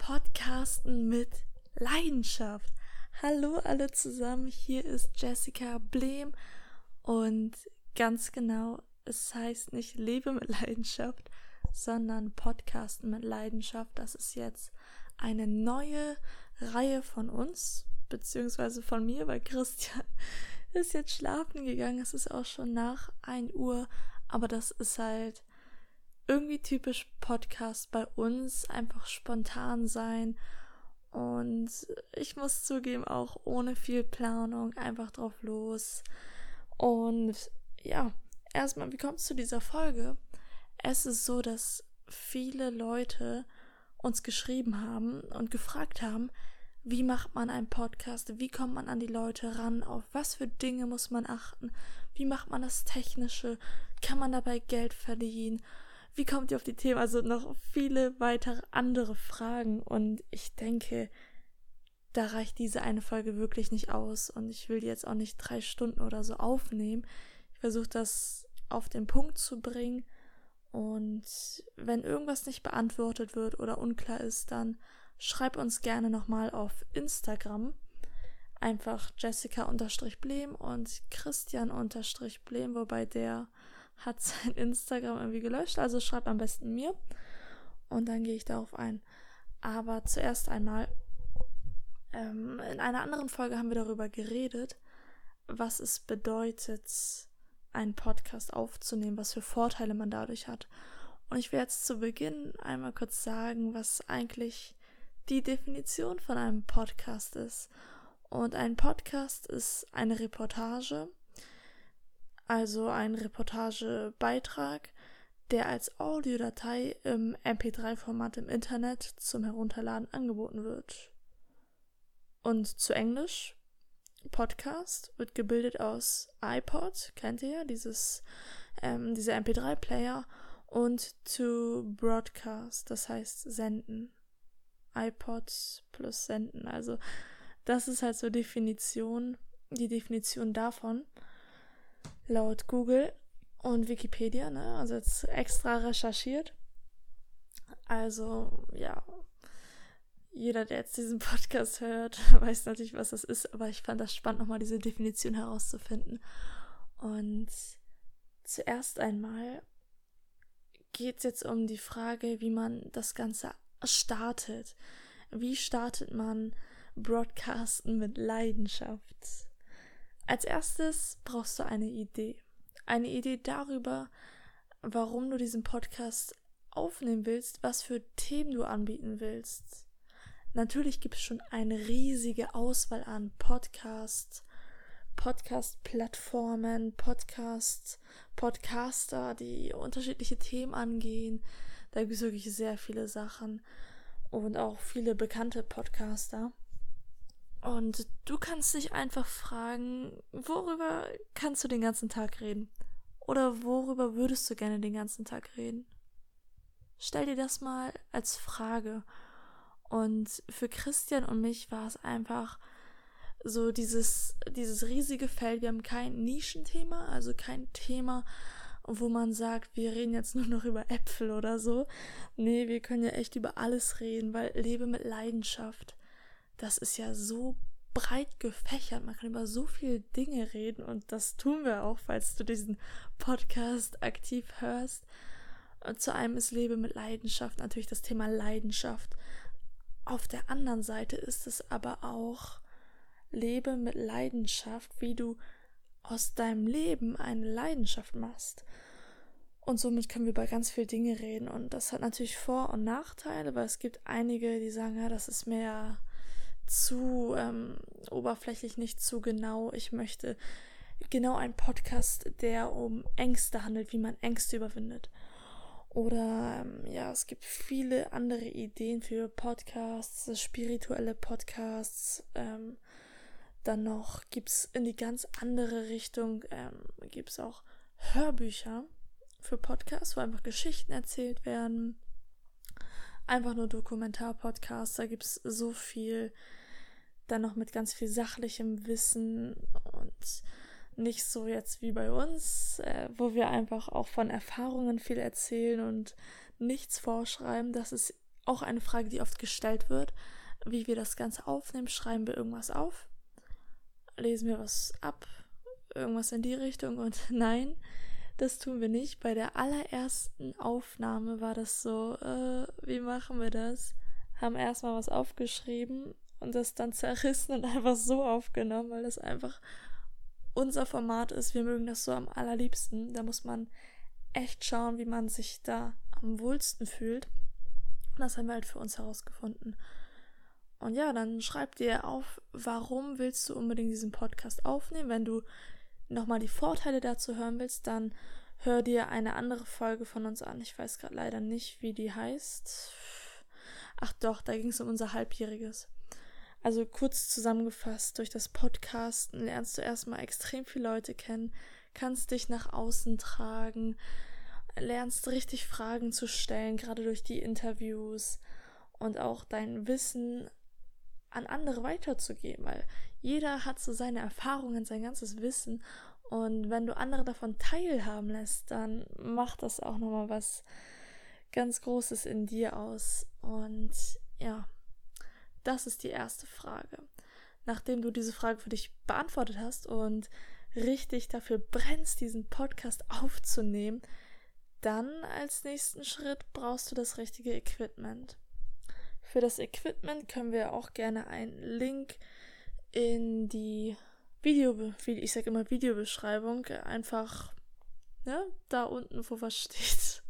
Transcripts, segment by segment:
Podcasten mit Leidenschaft. Hallo alle zusammen, hier ist Jessica Blehm und ganz genau, es heißt nicht Lebe mit Leidenschaft, sondern Podcasten mit Leidenschaft. Das ist jetzt eine neue Reihe von uns, beziehungsweise von mir, weil Christian ist jetzt schlafen gegangen. Es ist auch schon nach 1 Uhr, aber das ist halt irgendwie typisch Podcast bei uns, einfach spontan sein und ich muss zugeben, auch ohne viel Planung, einfach drauf los. Und ja, erstmal, wie kommt es zu dieser Folge? Es ist so, dass viele Leute uns geschrieben haben und gefragt haben, wie macht man einen Podcast? Wie kommt man an die Leute ran? Auf was für Dinge muss man achten? Wie macht man das Technische? Kann man dabei Geld verdienen? Wie kommt ihr auf die Themen? Also noch viele weitere andere Fragen und ich denke, da reicht diese eine Folge wirklich nicht aus und ich will die jetzt auch nicht drei Stunden oder so aufnehmen. Ich versuche das auf den Punkt zu bringen und wenn irgendwas nicht beantwortet wird oder unklar ist, dann schreib uns gerne nochmal auf Instagram. Einfach Jessica-Blehm und Christian-Blehm, wobei der hat sein Instagram irgendwie gelöscht, also schreib am besten mir und dann gehe ich darauf ein. Aber zuerst einmal, ähm, in einer anderen Folge haben wir darüber geredet, was es bedeutet, einen Podcast aufzunehmen, was für Vorteile man dadurch hat. Und ich werde jetzt zu Beginn einmal kurz sagen, was eigentlich die Definition von einem Podcast ist. Und ein Podcast ist eine Reportage, also ein Reportagebeitrag, der als Audiodatei im MP3-Format im Internet zum Herunterladen angeboten wird. Und zu Englisch Podcast wird gebildet aus iPod, kennt ihr ja, dieses, ähm, dieser MP3-Player und to broadcast, das heißt senden. iPod plus senden. Also das ist halt so Definition, die Definition davon laut Google und Wikipedia, ne? Also jetzt extra recherchiert. Also, ja. Jeder, der jetzt diesen Podcast hört, weiß natürlich, was das ist, aber ich fand das spannend, nochmal diese Definition herauszufinden. Und zuerst einmal geht es jetzt um die Frage, wie man das Ganze startet. Wie startet man Broadcasten mit Leidenschaft? Als erstes brauchst du eine Idee. Eine Idee darüber, warum du diesen Podcast aufnehmen willst, was für Themen du anbieten willst. Natürlich gibt es schon eine riesige Auswahl an Podcasts, Podcast-Plattformen, Podcasts, Podcaster, die unterschiedliche Themen angehen. Da gibt es wirklich sehr viele Sachen und auch viele bekannte Podcaster. Und du kannst dich einfach fragen, worüber kannst du den ganzen Tag reden? Oder worüber würdest du gerne den ganzen Tag reden? Stell dir das mal als Frage. Und für Christian und mich war es einfach so dieses, dieses riesige Feld. Wir haben kein Nischenthema, also kein Thema, wo man sagt, wir reden jetzt nur noch über Äpfel oder so. Nee, wir können ja echt über alles reden, weil lebe mit Leidenschaft das ist ja so breit gefächert. Man kann über so viele Dinge reden und das tun wir auch, falls du diesen Podcast aktiv hörst. Und zu einem ist Lebe mit Leidenschaft natürlich das Thema Leidenschaft. Auf der anderen Seite ist es aber auch Lebe mit Leidenschaft, wie du aus deinem Leben eine Leidenschaft machst. Und somit können wir über ganz viele Dinge reden. Und das hat natürlich Vor- und Nachteile, weil es gibt einige, die sagen, ja, das ist mehr zu ähm, oberflächlich, nicht zu genau. Ich möchte genau einen Podcast, der um Ängste handelt, wie man Ängste überwindet. Oder ähm, ja, es gibt viele andere Ideen für Podcasts, spirituelle Podcasts. Ähm, dann noch gibt es in die ganz andere Richtung, ähm, gibt es auch Hörbücher für Podcasts, wo einfach Geschichten erzählt werden. Einfach nur Dokumentar-Podcasts, da gibt es so viel dann noch mit ganz viel sachlichem Wissen und nicht so jetzt wie bei uns, äh, wo wir einfach auch von Erfahrungen viel erzählen und nichts vorschreiben. Das ist auch eine Frage, die oft gestellt wird, wie wir das Ganze aufnehmen. Schreiben wir irgendwas auf? Lesen wir was ab? Irgendwas in die Richtung? Und nein, das tun wir nicht. Bei der allerersten Aufnahme war das so, äh, wie machen wir das? Haben erstmal was aufgeschrieben und das dann zerrissen und einfach so aufgenommen, weil das einfach unser Format ist. Wir mögen das so am allerliebsten. Da muss man echt schauen, wie man sich da am wohlsten fühlt. Und das haben wir halt für uns herausgefunden. Und ja, dann schreib dir auf, warum willst du unbedingt diesen Podcast aufnehmen. Wenn du nochmal die Vorteile dazu hören willst, dann hör dir eine andere Folge von uns an. Ich weiß gerade leider nicht, wie die heißt. Ach doch, da ging es um unser Halbjähriges. Also kurz zusammengefasst, durch das Podcasten lernst du erstmal extrem viele Leute kennen, kannst dich nach außen tragen, lernst richtig Fragen zu stellen, gerade durch die Interviews und auch dein Wissen an andere weiterzugeben, weil jeder hat so seine Erfahrungen, sein ganzes Wissen und wenn du andere davon teilhaben lässt, dann macht das auch nochmal was ganz Großes in dir aus und ja, das ist die erste Frage. Nachdem du diese Frage für dich beantwortet hast und richtig dafür brennst, diesen Podcast aufzunehmen, dann als nächsten Schritt brauchst du das richtige Equipment. Für das Equipment können wir auch gerne einen Link in die Video, ich sage immer Videobeschreibung, einfach ne, da unten, wo was steht.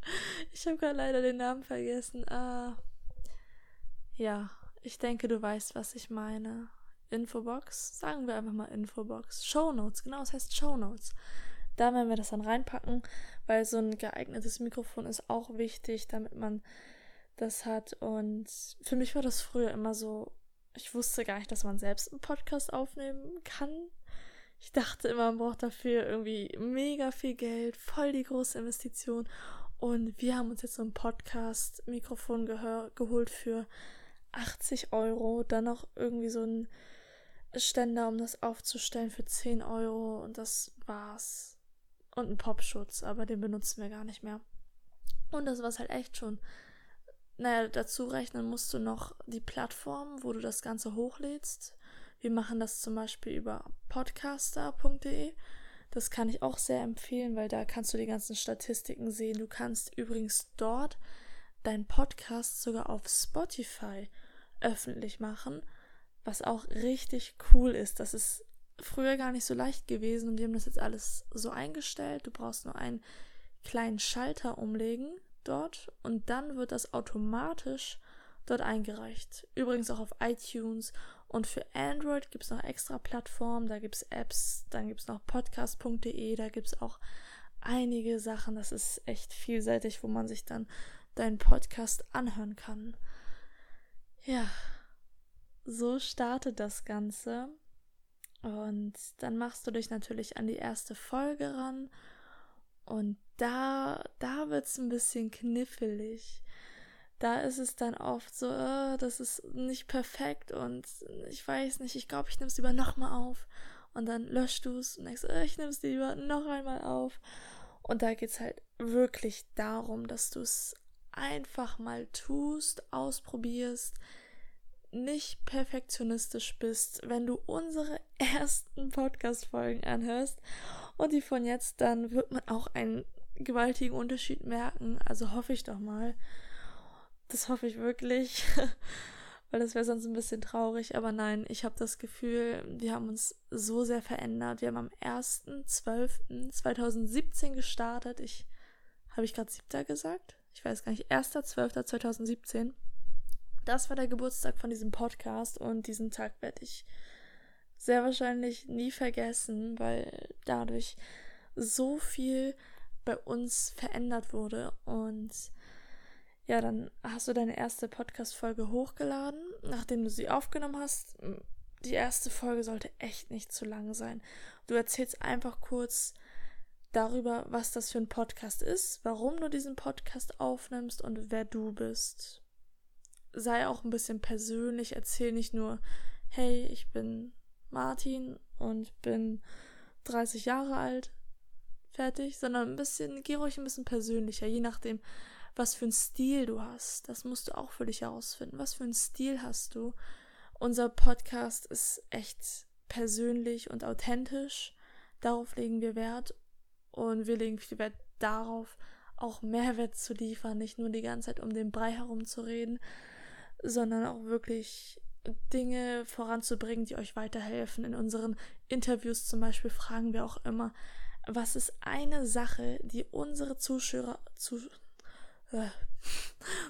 Ich habe gerade leider den Namen vergessen. Ah, ja, ich denke, du weißt, was ich meine. Infobox, sagen wir einfach mal Infobox. Show Notes, genau, es heißt Show Notes. Da werden wir das dann reinpacken, weil so ein geeignetes Mikrofon ist auch wichtig, damit man das hat. Und für mich war das früher immer so, ich wusste gar nicht, dass man selbst einen Podcast aufnehmen kann. Ich dachte immer, man braucht dafür irgendwie mega viel Geld, voll die große Investition. Und wir haben uns jetzt so ein Podcast-Mikrofon geholt für 80 Euro, dann noch irgendwie so ein Ständer, um das aufzustellen für 10 Euro und das war's. Und ein Popschutz, aber den benutzen wir gar nicht mehr. Und das war's halt echt schon. Naja, dazu rechnen musst du noch die Plattform, wo du das Ganze hochlädst. Wir machen das zum Beispiel über podcaster.de. Das kann ich auch sehr empfehlen, weil da kannst du die ganzen Statistiken sehen. Du kannst übrigens dort deinen Podcast sogar auf Spotify öffentlich machen, was auch richtig cool ist. Das ist früher gar nicht so leicht gewesen und die haben das jetzt alles so eingestellt. Du brauchst nur einen kleinen Schalter umlegen dort und dann wird das automatisch dort eingereicht. Übrigens auch auf iTunes und für Android gibt es noch extra Plattformen, da gibt es Apps, dann gibt es noch podcast.de, da gibt es auch einige Sachen. Das ist echt vielseitig, wo man sich dann deinen Podcast anhören kann. Ja, so startet das Ganze. Und dann machst du dich natürlich an die erste Folge ran. Und da, da wird es ein bisschen knifflig. Da ist es dann oft so, äh, das ist nicht perfekt und ich weiß nicht, ich glaube, ich nehme es lieber nochmal auf. Und dann löscht du es und denkst, äh, ich nehme es lieber noch einmal auf. Und da geht es halt wirklich darum, dass du es einfach mal tust, ausprobierst, nicht perfektionistisch bist, wenn du unsere ersten Podcast-Folgen anhörst und die von jetzt, dann wird man auch einen gewaltigen Unterschied merken. Also hoffe ich doch mal. Das hoffe ich wirklich, weil das wäre sonst ein bisschen traurig. Aber nein, ich habe das Gefühl, wir haben uns so sehr verändert. Wir haben am 1.12.2017 gestartet. Ich habe ich gerade siebter gesagt? Ich weiß gar nicht, 1.12.2017. Das war der Geburtstag von diesem Podcast und diesen Tag werde ich sehr wahrscheinlich nie vergessen, weil dadurch so viel bei uns verändert wurde und ja, dann hast du deine erste Podcast-Folge hochgeladen, nachdem du sie aufgenommen hast. Die erste Folge sollte echt nicht zu lang sein. Du erzählst einfach kurz, darüber, was das für ein Podcast ist, warum du diesen Podcast aufnimmst und wer du bist. Sei auch ein bisschen persönlich, erzähl nicht nur, hey, ich bin Martin und bin 30 Jahre alt, fertig, sondern ein bisschen, geh ruhig ein bisschen persönlicher, je nachdem, was für einen Stil du hast. Das musst du auch für dich herausfinden. Was für einen Stil hast du? Unser Podcast ist echt persönlich und authentisch. Darauf legen wir Wert. Und wir legen viel Wert darauf, auch Mehrwert zu liefern, nicht nur die ganze Zeit um den Brei herumzureden, sondern auch wirklich Dinge voranzubringen, die euch weiterhelfen. In unseren Interviews zum Beispiel fragen wir auch immer, was ist eine Sache, die unsere Zuschauer zu äh,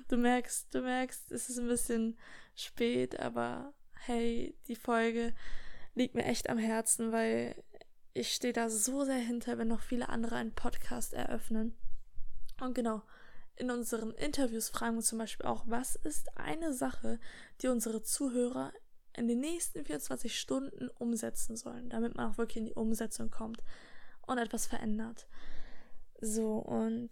du merkst, du merkst, es ist ein bisschen spät, aber hey, die Folge liegt mir echt am Herzen, weil ich stehe da so sehr hinter, wenn noch viele andere einen Podcast eröffnen. Und genau, in unseren Interviews fragen wir zum Beispiel auch, was ist eine Sache, die unsere Zuhörer in den nächsten 24 Stunden umsetzen sollen, damit man auch wirklich in die Umsetzung kommt und etwas verändert. So, und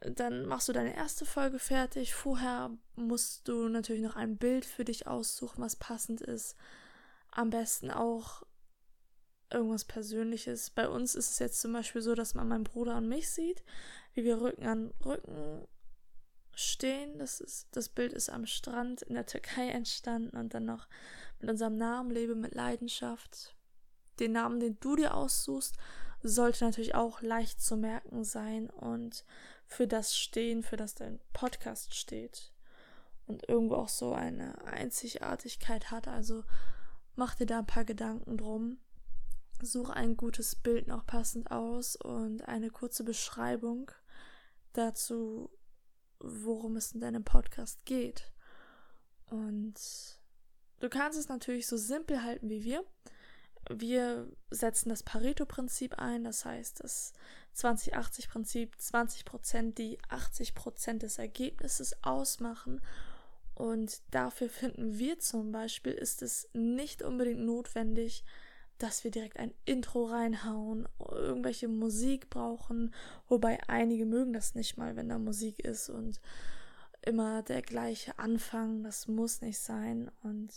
dann machst du deine erste Folge fertig. Vorher musst du natürlich noch ein Bild für dich aussuchen, was passend ist. Am besten auch irgendwas Persönliches. Bei uns ist es jetzt zum Beispiel so, dass man meinen Bruder und mich sieht, wie wir Rücken an Rücken stehen. Das, ist, das Bild ist am Strand in der Türkei entstanden und dann noch mit unserem Namen Lebe mit Leidenschaft. Den Namen, den du dir aussuchst, sollte natürlich auch leicht zu merken sein und für das stehen, für das dein Podcast steht. Und irgendwo auch so eine Einzigartigkeit hat. Also mach dir da ein paar Gedanken drum. Such ein gutes Bild noch passend aus und eine kurze Beschreibung dazu, worum es in deinem Podcast geht. Und du kannst es natürlich so simpel halten wie wir. Wir setzen das Pareto-Prinzip ein, das heißt das 20-80-Prinzip, 20 Prozent, die 80 Prozent des Ergebnisses ausmachen. Und dafür finden wir zum Beispiel, ist es nicht unbedingt notwendig, dass wir direkt ein Intro reinhauen, irgendwelche Musik brauchen, wobei einige mögen das nicht mal, wenn da Musik ist und immer der gleiche Anfang, das muss nicht sein und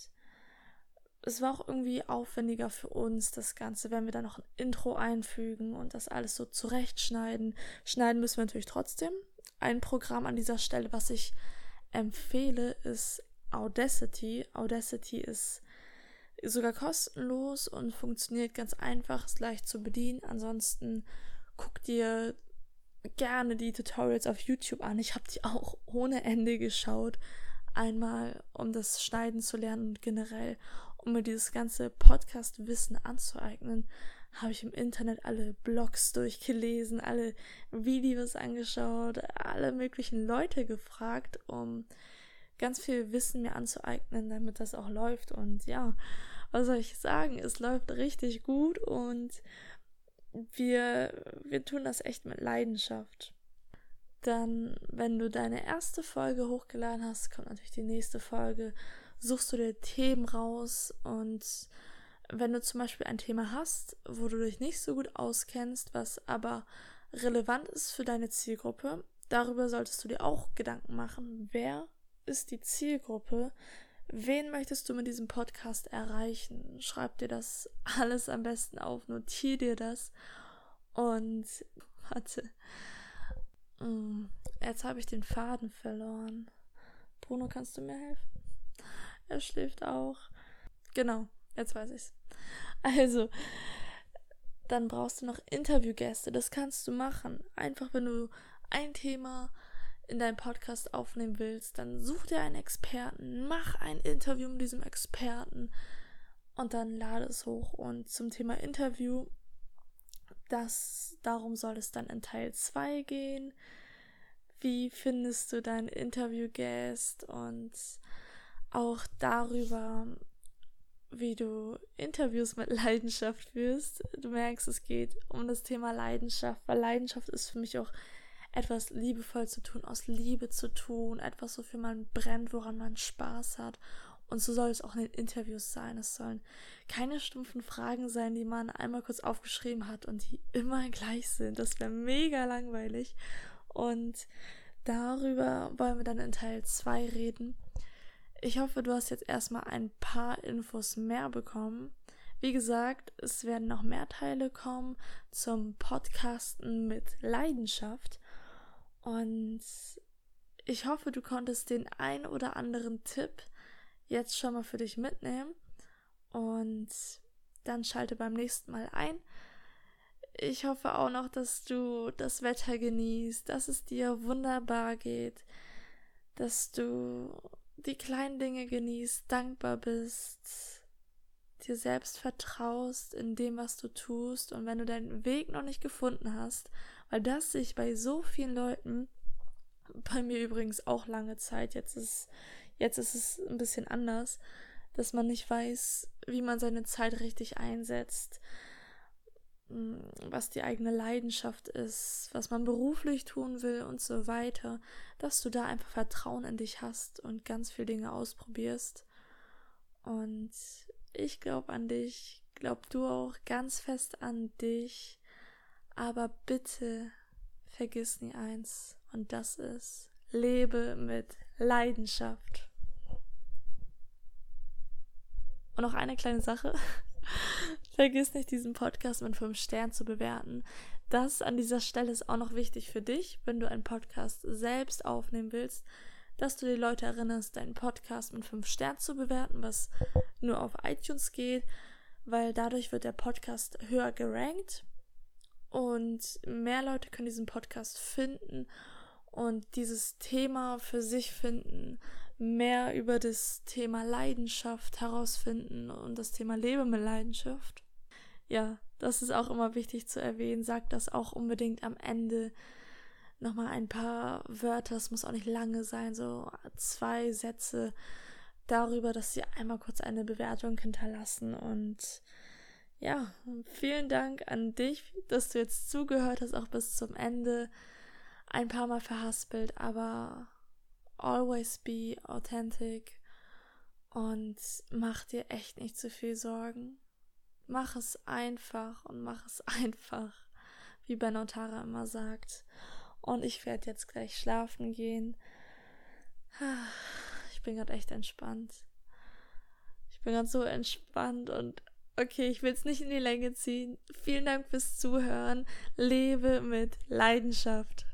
es war auch irgendwie aufwendiger für uns, das Ganze, wenn wir da noch ein Intro einfügen und das alles so zurechtschneiden. Schneiden müssen wir natürlich trotzdem. Ein Programm an dieser Stelle, was ich empfehle, ist Audacity. Audacity ist sogar kostenlos und funktioniert ganz einfach, ist leicht zu bedienen. Ansonsten guck dir gerne die Tutorials auf YouTube an. Ich habe die auch ohne Ende geschaut. Einmal, um das Schneiden zu lernen und generell, um mir dieses ganze Podcast-Wissen anzueignen, habe ich im Internet alle Blogs durchgelesen, alle Videos angeschaut, alle möglichen Leute gefragt, um ganz viel Wissen mir anzueignen, damit das auch läuft. Und ja, was soll ich sagen? Es läuft richtig gut und wir, wir tun das echt mit Leidenschaft. Dann, wenn du deine erste Folge hochgeladen hast, kommt natürlich die nächste Folge. Suchst du dir Themen raus und wenn du zum Beispiel ein Thema hast, wo du dich nicht so gut auskennst, was aber relevant ist für deine Zielgruppe, darüber solltest du dir auch Gedanken machen. Wer ist die Zielgruppe? Wen möchtest du mit diesem Podcast erreichen? Schreib dir das alles am besten auf, notier dir das. Und warte. Mm, jetzt habe ich den Faden verloren. Bruno, kannst du mir helfen? Er schläft auch. Genau, jetzt weiß ich's. Also, dann brauchst du noch Interviewgäste. Das kannst du machen. Einfach, wenn du ein Thema in deinem Podcast aufnehmen willst, dann such dir einen Experten, mach ein Interview mit diesem Experten und dann lade es hoch. Und zum Thema Interview, das, darum soll es dann in Teil 2 gehen. Wie findest du deinen Interviewgast und auch darüber, wie du Interviews mit Leidenschaft führst. Du merkst, es geht um das Thema Leidenschaft, weil Leidenschaft ist für mich auch etwas liebevoll zu tun, aus Liebe zu tun, etwas, wofür man brennt, woran man Spaß hat. Und so soll es auch in den Interviews sein. Es sollen keine stumpfen Fragen sein, die man einmal kurz aufgeschrieben hat und die immer gleich sind. Das wäre mega langweilig. Und darüber wollen wir dann in Teil 2 reden. Ich hoffe, du hast jetzt erstmal ein paar Infos mehr bekommen. Wie gesagt, es werden noch mehr Teile kommen zum Podcasten mit Leidenschaft. Und ich hoffe, du konntest den ein oder anderen Tipp jetzt schon mal für dich mitnehmen und dann schalte beim nächsten Mal ein. Ich hoffe auch noch, dass du das Wetter genießt, dass es dir wunderbar geht, dass du die kleinen Dinge genießt, dankbar bist, dir selbst vertraust in dem, was du tust und wenn du deinen Weg noch nicht gefunden hast, weil das sich bei so vielen Leuten, bei mir übrigens auch lange Zeit, jetzt ist, jetzt ist es ein bisschen anders, dass man nicht weiß, wie man seine Zeit richtig einsetzt, hm, was die eigene Leidenschaft ist, was man beruflich tun will und so weiter, dass du da einfach Vertrauen in dich hast und ganz viele Dinge ausprobierst. Und ich glaube an dich, glaub du auch ganz fest an dich, aber bitte vergiss nie eins, und das ist, lebe mit Leidenschaft. Und noch eine kleine Sache. Vergiss nicht, diesen Podcast mit fünf Sternen zu bewerten. Das an dieser Stelle ist auch noch wichtig für dich, wenn du einen Podcast selbst aufnehmen willst, dass du die Leute erinnerst, deinen Podcast mit fünf Sternen zu bewerten, was nur auf iTunes geht, weil dadurch wird der Podcast höher gerankt und mehr Leute können diesen Podcast finden und dieses Thema für sich finden, mehr über das Thema Leidenschaft herausfinden und das Thema Leben mit Leidenschaft. Ja, das ist auch immer wichtig zu erwähnen. Sagt das auch unbedingt am Ende nochmal ein paar Wörter. Es muss auch nicht lange sein, so zwei Sätze darüber, dass sie einmal kurz eine Bewertung hinterlassen. Und ja, vielen Dank an dich, dass du jetzt zugehört hast, auch bis zum Ende. Ein paar Mal verhaspelt, aber always be authentic und mach dir echt nicht zu viel Sorgen. Mach es einfach und mach es einfach, wie Benotara immer sagt. Und ich werde jetzt gleich schlafen gehen. Ich bin gerade echt entspannt. Ich bin gerade so entspannt und okay, ich will es nicht in die Länge ziehen. Vielen Dank fürs Zuhören. Lebe mit Leidenschaft.